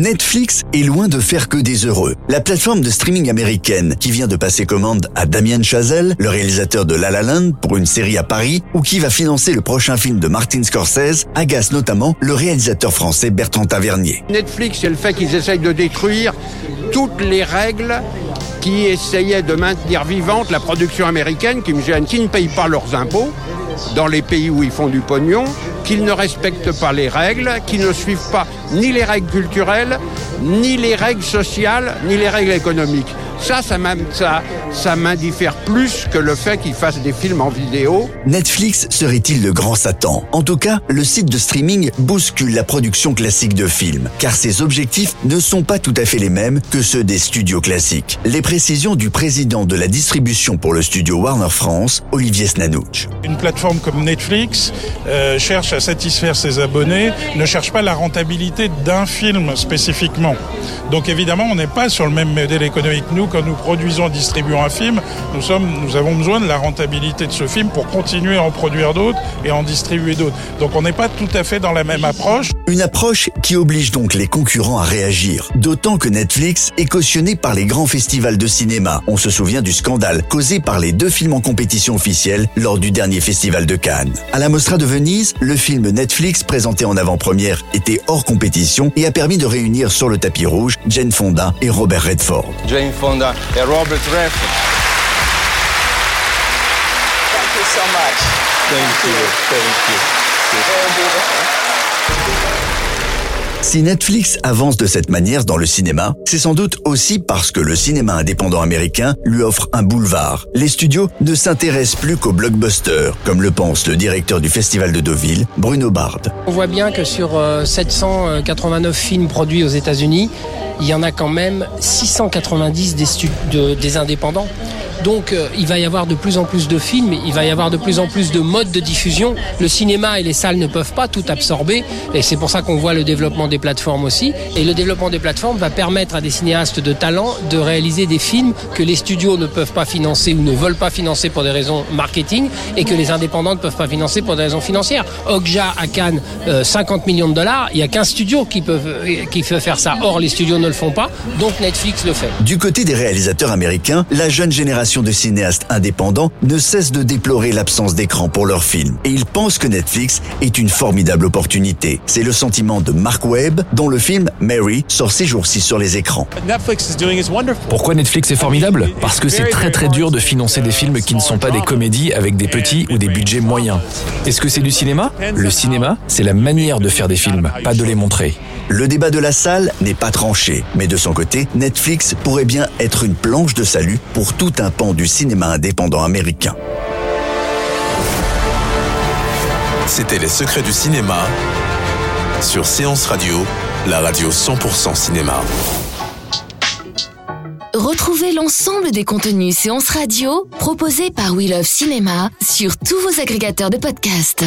Netflix est loin de faire que des heureux. La plateforme de streaming américaine qui vient de passer commande à Damien Chazelle, le réalisateur de La La Land pour une série à Paris, ou qui va financer le prochain film de Martin Scorsese, agace notamment le réalisateur français Bertrand Tavernier. Netflix, c'est le fait qu'ils essayent de détruire toutes les règles qui essayaient de maintenir vivante la production américaine qui me gêne, qui ne paye pas leurs impôts dans les pays où ils font du pognon, qu'ils ne respectent pas les règles, qu'ils ne suivent pas ni les règles culturelles, ni les règles sociales, ni les règles économiques. Ça, ça, ça, ça m'indiffère plus que le fait qu'ils fassent des films en vidéo. Netflix serait-il le grand Satan? En tout cas, le site de streaming bouscule la production classique de films, car ses objectifs ne sont pas tout à fait les mêmes que ceux des studios classiques. Les précisions du président de la distribution pour le studio Warner France, Olivier Snanouch. Une plateforme comme Netflix euh, cherche à satisfaire ses abonnés, ne cherche pas la rentabilité d'un film spécifiquement. Donc évidemment, on n'est pas sur le même modèle économique. Nous, quand nous produisons et distribuons un film, nous, sommes, nous avons besoin de la rentabilité de ce film pour continuer à en produire d'autres et en distribuer d'autres. Donc on n'est pas tout à fait dans la même approche. Une approche qui oblige donc les concurrents à réagir. D'autant que Netflix est cautionné par les grands festivals de cinéma. On se souvient du scandale causé par les deux films en compétition officielle lors du dernier festival de Cannes. À la Mostra de Venise, le film Netflix présenté en avant-première était hors compétition et a permis de réunir sur le tapis rouge Jane Fonda et Robert Redford. Jane Fonda et Robert Redford. Thank you so much. Thank you. Thank you. Very beautiful. Si Netflix avance de cette manière dans le cinéma, c'est sans doute aussi parce que le cinéma indépendant américain lui offre un boulevard. Les studios ne s'intéressent plus qu'aux blockbusters, comme le pense le directeur du festival de Deauville, Bruno Bard. On voit bien que sur 789 films produits aux États-Unis, il y en a quand même 690 des, de, des indépendants. Donc euh, il va y avoir de plus en plus de films, il va y avoir de plus en plus de modes de diffusion. Le cinéma et les salles ne peuvent pas tout absorber et c'est pour ça qu'on voit le développement des plateformes aussi. Et le développement des plateformes va permettre à des cinéastes de talent de réaliser des films que les studios ne peuvent pas financer ou ne veulent pas financer pour des raisons marketing et que les indépendants ne peuvent pas financer pour des raisons financières. Okja à Cannes, euh, 50 millions de dollars, il y a qu'un studio qui peut, qui peut faire ça. Or les studios ne le font pas, donc Netflix le fait. Du côté des réalisateurs américains, la jeune génération de cinéastes indépendants ne cesse de déplorer l'absence d'écran pour leurs films et ils pensent que Netflix est une formidable opportunité. C'est le sentiment de Mark Webb dont le film Mary sort ces jours-ci sur les écrans. Pourquoi Netflix est formidable? Parce que c'est très très dur de financer des films qui ne sont pas des comédies avec des petits ou des budgets moyens. Est-ce que c'est du cinéma? Le cinéma, c'est la manière de faire des films, pas de les montrer. Le débat de la salle n'est pas tranché, mais de son côté, Netflix pourrait bien être une planche de salut pour tout un pan du cinéma indépendant américain. C'était Les secrets du cinéma sur Séance Radio, la radio 100% cinéma. Retrouvez l'ensemble des contenus séances radio proposés par We Love Cinéma sur tous vos agrégateurs de podcasts.